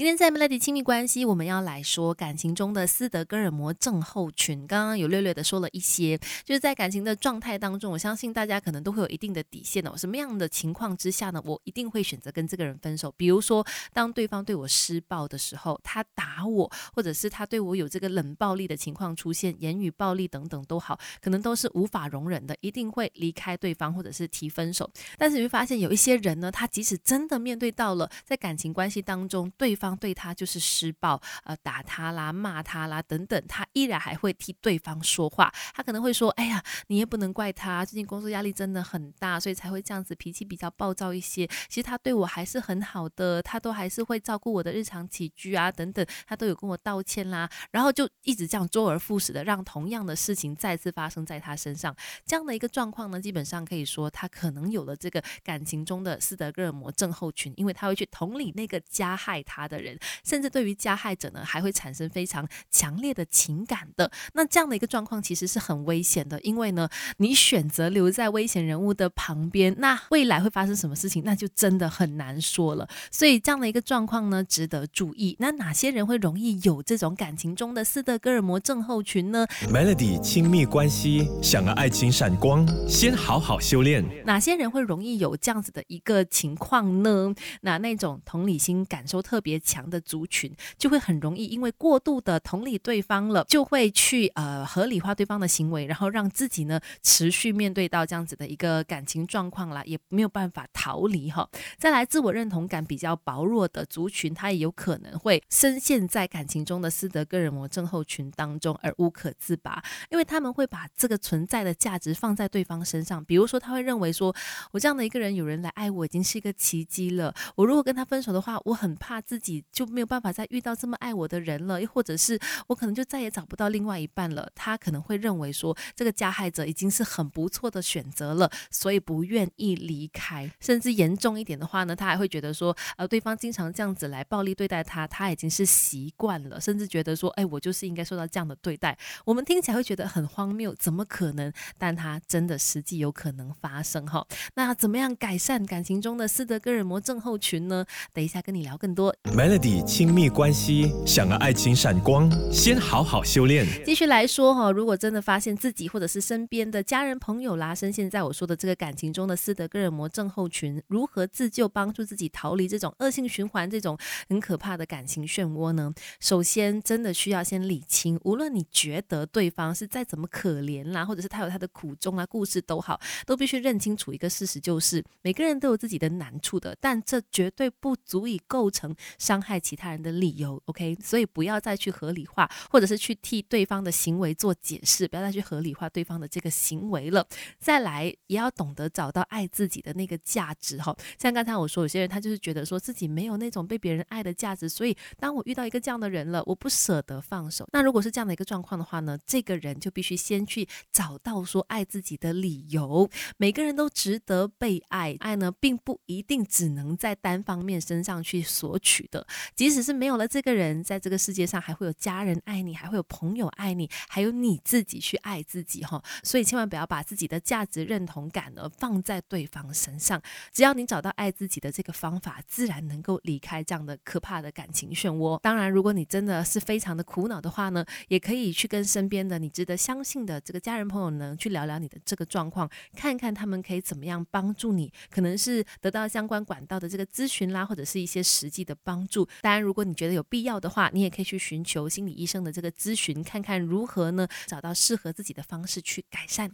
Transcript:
今天在 Melody 亲密关系，我们要来说感情中的斯德哥尔摩症候群。刚刚有略略的说了一些，就是在感情的状态当中，我相信大家可能都会有一定的底线哦。什么样的情况之下呢？我一定会选择跟这个人分手。比如说，当对方对我施暴的时候，他打我，或者是他对我有这个冷暴力的情况出现，言语暴力等等都好，可能都是无法容忍的，一定会离开对方，或者是提分手。但是你会发现，有一些人呢，他即使真的面对到了在感情关系当中，对方对他就是施暴，呃，打他啦，骂他啦，等等，他依然还会替对方说话。他可能会说：“哎呀，你也不能怪他，最近工作压力真的很大，所以才会这样子，脾气比较暴躁一些。其实他对我还是很好的，他都还是会照顾我的日常起居啊，等等，他都有跟我道歉啦。然后就一直这样周而复始的让同样的事情再次发生在他身上。这样的一个状况呢，基本上可以说他可能有了这个感情中的斯德哥尔摩症候群，因为他会去同理那个加害他的人。”甚至对于加害者呢，还会产生非常强烈的情感的。那这样的一个状况其实是很危险的，因为呢，你选择留在危险人物的旁边，那未来会发生什么事情，那就真的很难说了。所以这样的一个状况呢，值得注意。那哪些人会容易有这种感情中的斯德哥尔摩症候群呢？Melody 亲密关系，想要爱情闪光，先好好修炼。哪些人会容易有这样子的一个情况呢？那那种同理心感受特别强的。族群就会很容易因为过度的同理对方了，就会去呃合理化对方的行为，然后让自己呢持续面对到这样子的一个感情状况啦，也没有办法逃离哈。再来，自我认同感比较薄弱的族群，他也有可能会深陷在感情中的斯德哥尔摩症候群当中而无可自拔，因为他们会把这个存在的价值放在对方身上，比如说他会认为说，我这样的一个人有人来爱我已经是一个奇迹了，我如果跟他分手的话，我很怕自己你就没。没有办法再遇到这么爱我的人了，又或者是我可能就再也找不到另外一半了。他可能会认为说，这个加害者已经是很不错的选择了，所以不愿意离开。甚至严重一点的话呢，他还会觉得说，呃，对方经常这样子来暴力对待他，他已经是习惯了，甚至觉得说，哎，我就是应该受到这样的对待。我们听起来会觉得很荒谬，怎么可能？但他真的实际有可能发生哈。那怎么样改善感情中的斯德哥尔摩症候群呢？等一下跟你聊更多。Melody。亲密关系，想要爱情闪光，先好好修炼。继续来说哈，如果真的发现自己或者是身边的家人朋友啦，深陷在我说的这个感情中的斯德哥尔摩症候群，如何自救，帮助自己逃离这种恶性循环，这种很可怕的感情漩涡呢？首先，真的需要先理清，无论你觉得对方是再怎么可怜啦，或者是他有他的苦衷啊，故事都好，都必须认清楚一个事实，就是每个人都有自己的难处的，但这绝对不足以构成伤害其。他人的理由，OK，所以不要再去合理化，或者是去替对方的行为做解释，不要再去合理化对方的这个行为了。再来，也要懂得找到爱自己的那个价值哈。像刚才我说，有些人他就是觉得说自己没有那种被别人爱的价值，所以当我遇到一个这样的人了，我不舍得放手。那如果是这样的一个状况的话呢，这个人就必须先去找到说爱自己的理由。每个人都值得被爱，爱呢并不一定只能在单方面身上去索取的，即使是没有了这个人，在这个世界上还会有家人爱你，还会有朋友爱你，还有你自己去爱自己哈。所以千万不要把自己的价值认同感呢放在对方身上。只要你找到爱自己的这个方法，自然能够离开这样的可怕的感情漩涡。当然，如果你真的是非常的苦恼的话呢，也可以去跟身边的你值得相信的这个家人朋友呢去聊聊你的这个状况，看看他们可以怎么样帮助你，可能是得到相关管道的这个咨询啦，或者是一些实际的帮当然。如果你觉得有必要的话，你也可以去寻求心理医生的这个咨询，看看如何呢找到适合自己的方式去改善。